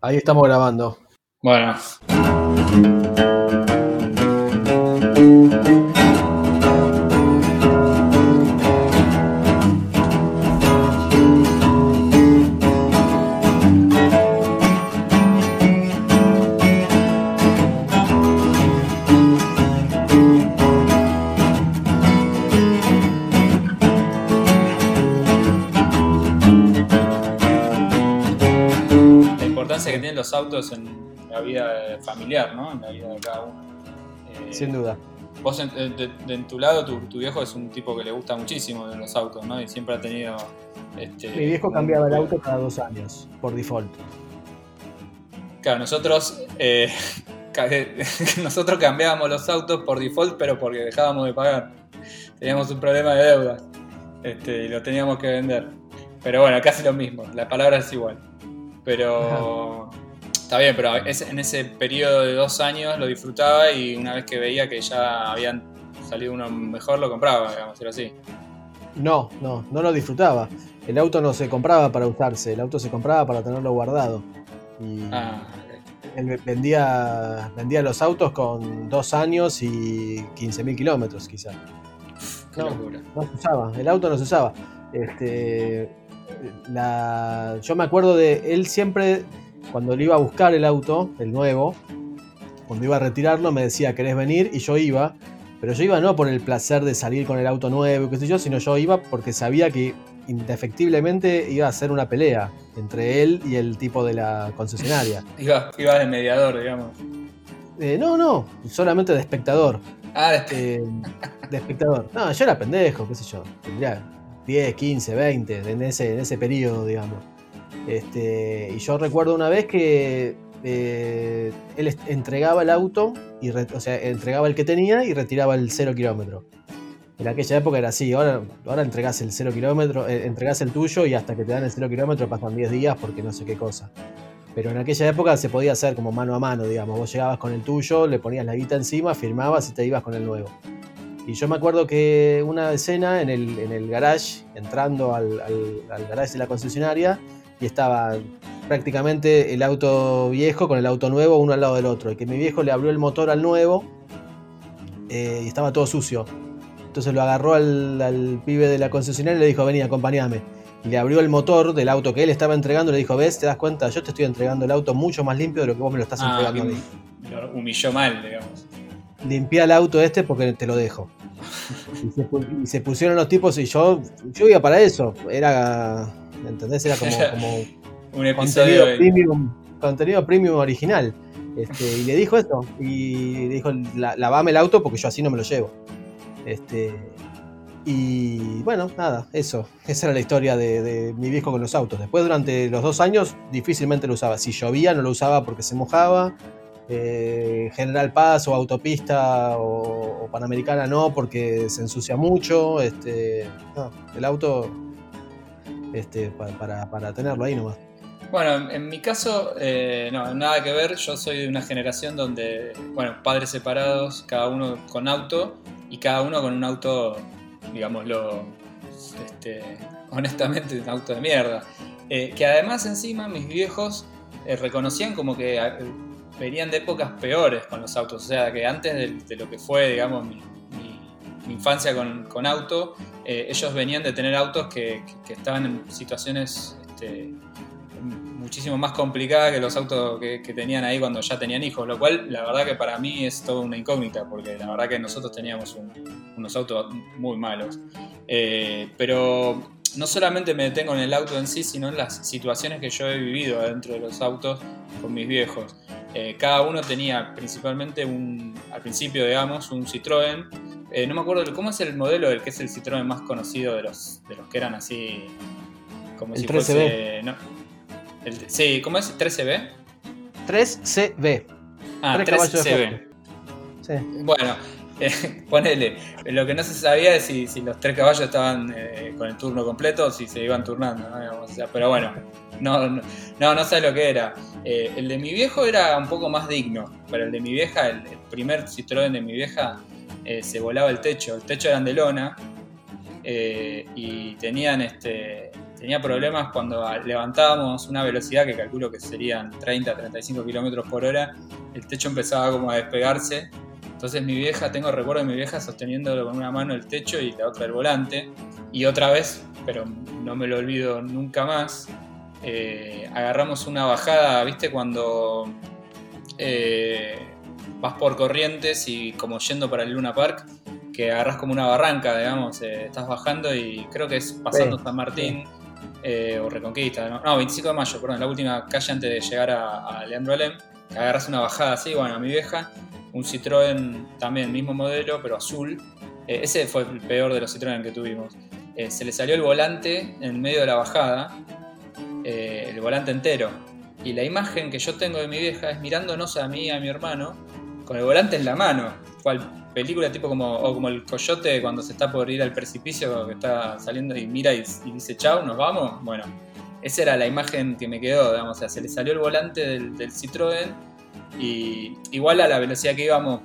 Ahí estamos grabando. Bueno. Importancia que tienen los autos en la vida familiar, ¿no? En la vida de cada uno. Eh, Sin duda. Vos en, de- de- en tu lado, tu, tu viejo es un tipo que le gusta muchísimo de los autos, ¿no? Y siempre ha tenido... Este, Mi viejo cambiaba el auto cada dos años, por default. Claro, nosotros, eh, nosotros cambiábamos los autos por default, pero porque dejábamos de pagar. Teníamos un problema de deuda este, y lo teníamos que vender. Pero bueno, casi lo mismo, la palabra es igual. Pero está bien, pero es- en ese periodo de dos años lo disfrutaba y una vez que veía que ya habían salido uno mejor, lo compraba, digamos, era así. No, no, no lo disfrutaba. El auto no se compraba para usarse, el auto se compraba para tenerlo guardado. Y Ah, ok. él vendía, vendía los autos con dos años y 15.000 kilómetros, quizá. qué No. locura. No se usaba, el auto no se usaba. Este, la, yo me acuerdo de él siempre, cuando le iba a buscar el auto, el nuevo, cuando iba a retirarlo, me decía, ¿querés venir? Y yo iba, pero yo iba no por el placer de salir con el auto nuevo, qué sé yo, sino yo iba porque sabía que indefectiblemente iba a ser una pelea entre él y el tipo de la concesionaria. Iba, iba de mediador, digamos. Eh, no, no, solamente de espectador. Ah, este, eh, de espectador. No, yo era pendejo, qué sé yo. Tendría 10, 15, 20, en ese, en ese periodo, digamos. Este, y yo recuerdo una vez que eh, él entregaba el auto, y o sea, entregaba el que tenía y retiraba el 0 kilómetro. En aquella época era así, ahora, ahora entregás el 0 kilómetro, eh, el tuyo y hasta que te dan el 0 kilómetro pasan 10 días porque no sé qué cosa. Pero en aquella época se podía hacer como mano a mano, digamos. Vos llegabas con el tuyo, le ponías la guita encima, firmabas y te ibas con el nuevo. Y yo me acuerdo que una escena en el, en el garage, entrando al, al- al garage de la concesionaria, y estaba prácticamente el auto viejo con el auto nuevo, uno al lado del otro. Y que mi viejo le abrió el motor al nuevo eh, y estaba todo sucio. Entonces lo agarró al, al pibe de la concesionaria y le dijo, vení, acompáñame. Y le abrió el motor del auto que él estaba entregando y le dijo, ves, te das cuenta, yo te estoy entregando el auto mucho más limpio de lo que vos me lo estás ah, entregando a mí. lo humilló mal, digamos. Limpiá el auto este porque te lo dejo. Y se, pu- y se pusieron los tipos y yo, yo iba para eso. Era, ¿entendés? Era como, como Un episodio contenido premium, contenido premium original. Este, y le dijo eso. Y dijo, "La- lavame el auto porque yo así no me lo llevo. Este, y bueno, nada, eso. Esa era la historia de, de mi viejo con los autos. Después, durante los dos años, difícilmente lo usaba. Si llovía, no lo usaba porque se mojaba. Eh, General Paz o autopista o, Panamericana no, porque se ensucia mucho. Este, el auto este, pa- para, tenerlo ahí nomás. Bueno, en- mi caso, eh, no, nada que ver. Yo soy de una generación donde, bueno, padres separados, cada uno con auto y cada uno con un auto, digámoslo, este, honestamente, un auto de mierda. Eh, que además encima mis viejos reconocían como que venían de épocas peores con los autos. O sea, que antes de, de lo que fue, digamos, mi, mi- mi infancia con, con auto, eh, ellos venían de tener autos que, que- que estaban en situaciones... Este, muchísimo más complicada que los autos que, que tenían ahí cuando ya tenían hijos, lo cual la verdad que para mí es toda una incógnita, porque la verdad que nosotros teníamos un- unos autos muy malos. Eh, pero no solamente me detengo en el auto en sí, sino en las situaciones que yo he vivido dentro de los autos con mis viejos. Eh, cada uno tenía principalmente un, al principio digamos, un Citroën. Eh, no me acuerdo cómo es el modelo del que es el Citroën más conocido de los, de los que eran así como El si 13B. fuese. No, el- sí, ¿cómo es? ¿13B? 3CB. Ah, Tres caballos de 3CB. Sí. Bueno, ponele. Lo que no se sabía es si, los tres caballos estaban eh, con el turno completo o si se iban turnando. pero bueno, no, no, no, sé lo que era. Eh, el de mi viejo era un poco más digno, pero el de mi vieja, el, el primer Citroën de mi vieja, eh, se volaba el techo. El techo eran de lona eh, y tenían este tenía problemas cuando levantábamos una velocidad que calculo que serían 30, 35 kilómetros por hora, el techo empezaba como a despegarse. Entonces mi vieja, tengo recuerdo de mi vieja sosteniéndolo con una mano el techo y la otra el volante. Y otra vez, pero no me lo olvido nunca más, eh, agarramos una bajada, ¿viste? Cuando eh, vas por corrientes y como yendo para el Luna Park, que agarras como una barranca, digamos, eh, estás bajando y creo que es pasando San Martín o Reconquista, ¿no? 25 de mayo, perdón, la última calle antes de llegar a, Leandro Alem, agarras una bajada así, bueno, a mi vieja, un Citroën también, mismo modelo, pero azul. ese fue el peor de los Citroën que tuvimos. se le salió el volante en medio de la bajada eh, el volante entero. Y la imagen que yo tengo de mi vieja es mirándonos a mí y a mi hermano con el volante en la mano. Cual película tipo como, o como el coyote cuando se está por ir al precipicio que está saliendo y mira y, dice chau, nos vamos. Bueno, esa era la imagen que me quedó, digamos, o sea, se le salió el volante del Citroën y igual a la velocidad que íbamos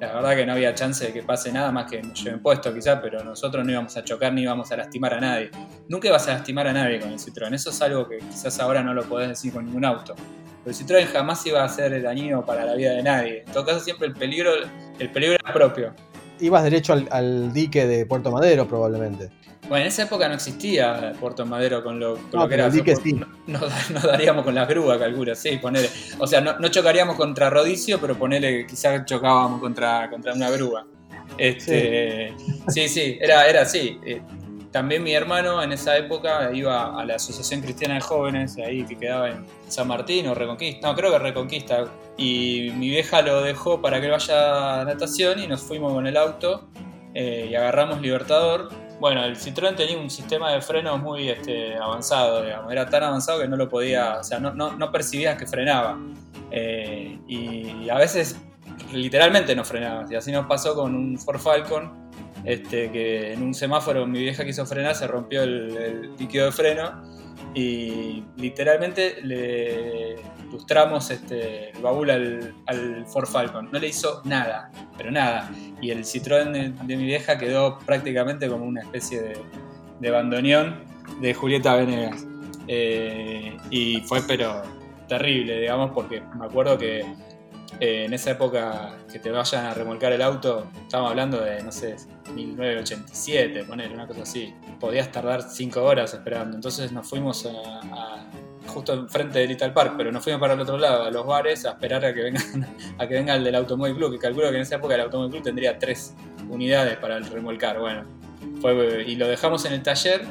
la verdad que no había chance de que pase nada más que nos lleven puesto quizás, pero nosotros no íbamos a chocar ni íbamos a lastimar a nadie. Nunca ibas a lastimar a nadie con el Citroën, eso es algo que quizás ahora no lo podés decir con ningún auto. Pero el Citroën jamás iba a ser dañino para la vida de nadie. En todo caso siempre el peligro, el peligro era propio. Ibas derecho al dique de Puerto Madero probablemente. Bueno, en esa época no existía Puerto Madero con lo, que era. Sí. No, nos daríamos con la grúa, calculo, sí, ponele. O sea, no, chocaríamos contra Rodicio, pero ponele, quizás chocábamos contra, contra una grúa. Este, sí. sí, era, era así. También mi hermano en esa época iba a la Asociación Cristiana de Jóvenes, ahí que quedaba en San Martín o Reconquista, no, creo que Reconquista. Y mi vieja lo dejó para que vaya a natación y nos fuimos con el auto eh, y agarramos Libertador bueno, el Citroën tenía un sistema de frenos muy este, avanzado, digamos. Era tan avanzado que no lo podía, o sea, no, no, percibías que frenaba. Eh, y a veces literalmente no frenaba. Y así nos pasó con un Ford Falcon, este, que en un semáforo mi vieja quiso frenar, se rompió el líquido de freno y literalmente le ilustramos este, el baúl al, al, Ford Falcon. No le hizo nada, pero nada. Y el Citroën de, mi vieja quedó prácticamente como una especie de, de bandoneón de Julieta Venegas. Eh, y fue pero terrible, digamos, porque me acuerdo que eh, en esa época que te vayan a remolcar el auto, estábamos hablando de, no sé, 1987, poner una cosa así. Podías tardar 5 horas esperando. Entonces nos fuimos justo enfrente del Little Park, pero nos fuimos para el otro lado, a los bares, a esperar a que venga, a que venga el del Automóvil Club, que calculo que en esa época el Automóvil Club tendría 3 unidades para el remolcar. Bueno, fue, y lo dejamos en el taller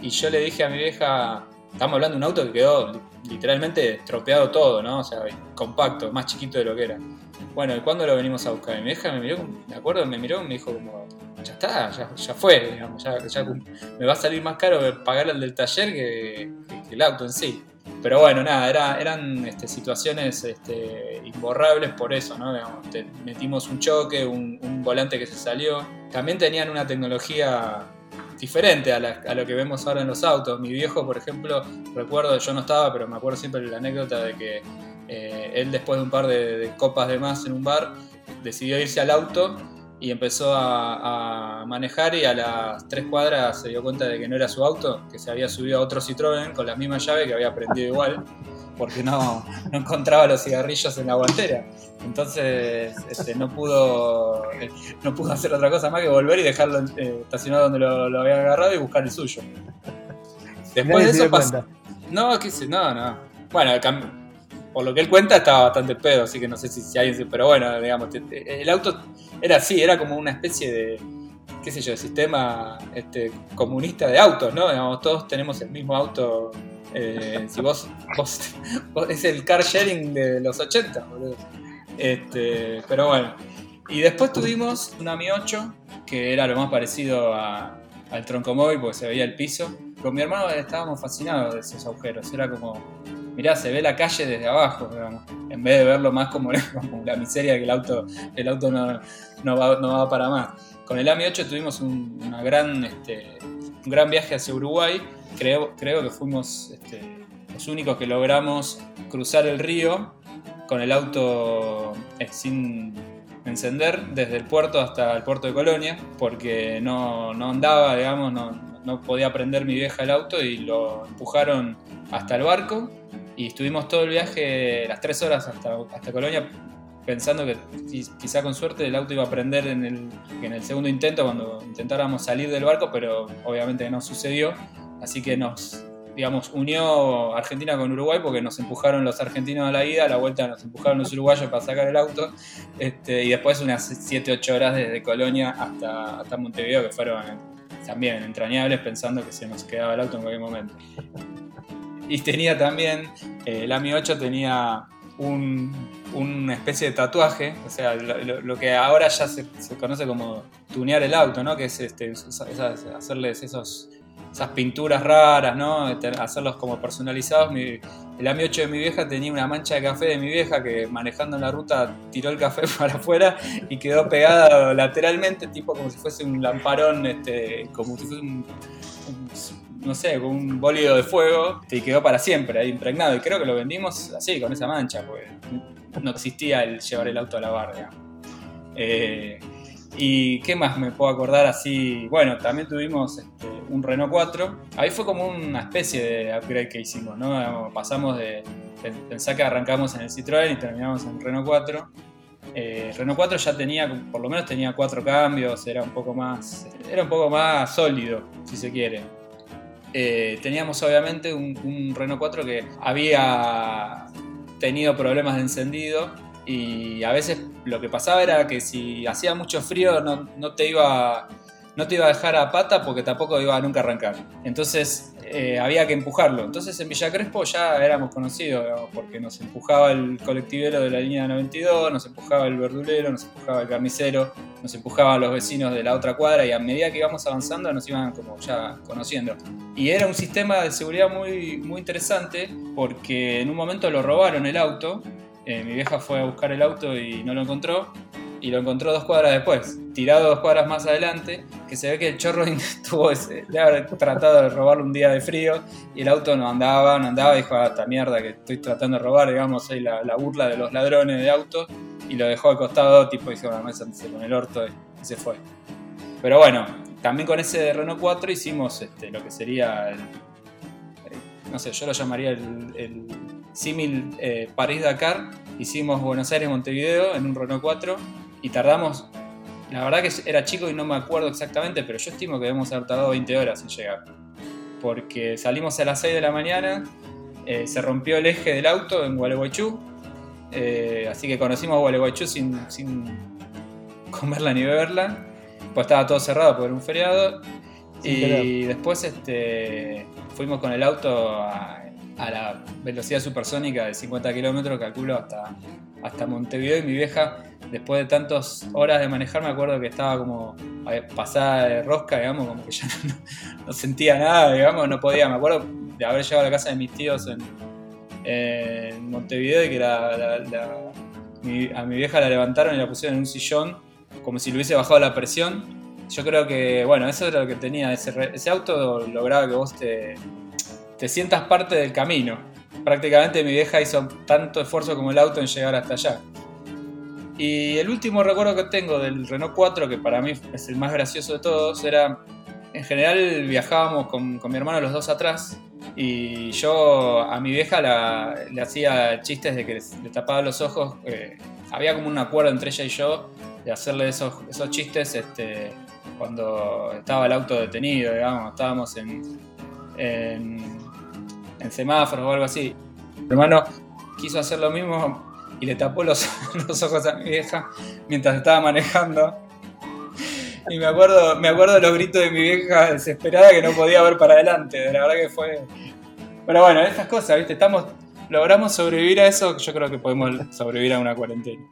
y yo le dije a mi vieja, estamos hablando de un auto que quedó literalmente estropeado todo, ¿no? O sea, compacto, más chiquito de lo que era. Bueno, ¿y cuándo lo venimos a buscar? Y mi hija me miró, me acuerdo, me miró y me dijo como, ya está, ya, fue, digamos, ya, me va a salir más caro pagar el del taller que, el auto en sí. Pero bueno, nada, era, eran este, situaciones este, imborrables por eso, ¿no? Digamos, metimos un choque, un, un volante que se salió. También tenían una tecnología diferente a, lo que vemos ahora en los autos. Mi viejo, por ejemplo, recuerdo, yo no estaba, pero me acuerdo siempre la anécdota de que eh, él después de un par de, copas de más en un bar, decidió irse al auto y empezó a, manejar y a las tres cuadras se dio cuenta de que no era su auto, que se había subido a otro Citroën con la misma llave que había prendido igual porque no, no encontraba los cigarrillos en la guantera. Entonces este, no, pudo, no pudo hacer otra cosa más que volver y dejarlo eh, estacionado donde lo, había agarrado y buscar el suyo. Después de eso pasó. No, qué sé, no, no. Bueno, por lo que él cuenta estaba bastante pedo, así que no sé si, si alguien. Pero bueno, digamos, el auto era así, era como una especie de qué sé yo, sistema este, comunista de autos, ¿no? Digamos, todos tenemos el mismo auto eh, si vos, es el car sharing de los 80, Este, pero bueno. Y después tuvimos una Mi 8, que era lo más parecido al tronco móvil porque se veía el piso. Con mi hermano estábamos fascinados de esos agujeros. Era como, mirá, se ve la calle desde abajo, En vez de verlo más como, la miseria que el auto, el auto no, no, va, para más. Con el AMI 8 tuvimos un, una gran, este, un gran viaje hacia Uruguay. Creo, creo que fuimos este, los únicos que logramos cruzar el río con el auto eh, sin encender desde el puerto hasta el puerto de Colonia, porque no, andaba, digamos, no, no podía prender mi vieja el auto y lo empujaron hasta el barco. Y estuvimos todo el viaje, las tres horas hasta, hasta Colonia, pensando que quizá con suerte el auto iba a prender en el, en el segundo intento cuando intentáramos salir del barco, pero obviamente no sucedió. Así que nos, digamos, unió Argentina con Uruguay porque nos empujaron los argentinos a la ida, a la vuelta nos empujaron los uruguayos para sacar el auto, este, y después unas 7-8 horas desde Colonia hasta, hasta Montevideo que fueron también entrañables pensando que se nos quedaba el auto en cualquier momento. Y tenía también, eh, el AMI 8 tenía un, una especie de tatuaje, o sea, lo, que ahora ya se, conoce como tunear el auto, ¿no? Que es este, hacerles esos, esas pinturas raras, ¿no? Este, hacerlos como personalizados. el AMI 8 de mi vieja tenía una mancha de café de mi vieja que manejando en la ruta tiró el café para afuera y quedó pegada lateralmente, tipo como si fuese un lamparón, este, como si fuese un no sé, con un bólido de fuego y quedó para siempre ahí impregnado. Y creo que lo vendimos así, con esa mancha, porque no existía el llevar el auto a la barra. Eh, ¿Y qué más me puedo acordar así? Bueno, también tuvimos este, un Renault 4. Ahí fue como una especie de upgrade que hicimos, ¿no? Pasamos de pensar que arrancamos en el Citroën y terminamos en Renault 4. Eh, Renault 4 ya tenía, por lo menos tenía cuatro cambios, era un poco más, era un poco más sólido, si se quiere. Eh, teníamos obviamente un, Renault 4 que había tenido problemas de encendido y a veces lo que pasaba era que si hacía mucho frío no, no te iba no te iba a dejar a pata porque tampoco iba a nunca arrancar. Entonces eh, había que empujarlo. Entonces en Villa Crespo ya éramos conocidos, porque nos empujaba el colectivero de la línea 92, nos empujaba el verdulero, nos empujaba el carnicero, nos empujaban los vecinos de la otra cuadra y a medida que íbamos avanzando nos iban como ya conociendo. Y era un sistema de seguridad muy, muy interesante porque en un momento lo robaron el auto, eh, mi vieja fue a buscar el auto y no lo encontró y lo encontró dos cuadras después, tirado dos cuadras más adelante, que se ve que el chorro tuvo ese, de haber tratado de robarlo un día de frío y el auto no andaba, no andaba, dijo, ah, esta mierda que estoy tratando de robar, digamos, ahí la, burla de los ladrones de autos, y lo dejó al costado, tipo, dijo, bueno, mesa con el orto y, se fue. Pero bueno, también con ese Renault 4 hicimos este, lo que sería el, no sé, yo lo llamaría el, el símil eh, París-Dakar, hicimos Buenos Aires-Montevideo en un Renault 4 y tardamos, la verdad que era chico y no me acuerdo exactamente, pero yo estimo que debemos haber tardado 20 horas en llegar. Porque salimos a las 6 de la mañana, eh, se rompió el eje del auto en Gualeguaychú, eh, así que conocimos Gualeguaychú sin, sin comerla ni beberla, pues estaba todo cerrado por un feriado. y después este, fuimos con el auto a, a la velocidad supersónica de 50 kilómetros, calculo hasta, hasta Montevideo. Y mi vieja, después de tantas horas de manejar, me acuerdo que estaba como pasada de rosca, digamos, como que ya no, sentía nada, digamos, no podía. Me acuerdo de haber llegado a la casa de mis tíos en, Montevideo y que a mi vieja la levantaron y la pusieron en un sillón, como si le hubiese bajado la presión. Yo creo que, bueno, eso era lo que tenía. Ese, ese auto lograba que vos te, te sientas parte del camino. Prácticamente mi vieja hizo tanto esfuerzo como el auto en llegar hasta allá. Y el último recuerdo que tengo del Renault 4, que para mí es el más gracioso de todos, era, en general viajábamos con, mi hermano los dos atrás y yo a mi vieja le hacía chistes de que le tapaba los ojos. Eh, había como un acuerdo entre ella y yo de hacerle esos, esos chistes este, cuando estaba el auto detenido, digamos, estábamos en semáforos o algo así. Mi hermano quiso hacer lo mismo y le tapó los, los ojos a mi vieja mientras estaba manejando. Y me acuerdo, me acuerdo de los gritos de mi vieja desesperada que no podía ver para adelante. La verdad que fue. Pero bueno, estas cosas, ¿viste? Estamos, logramos sobrevivir a eso, yo creo que podemos sobrevivir a una cuarentena.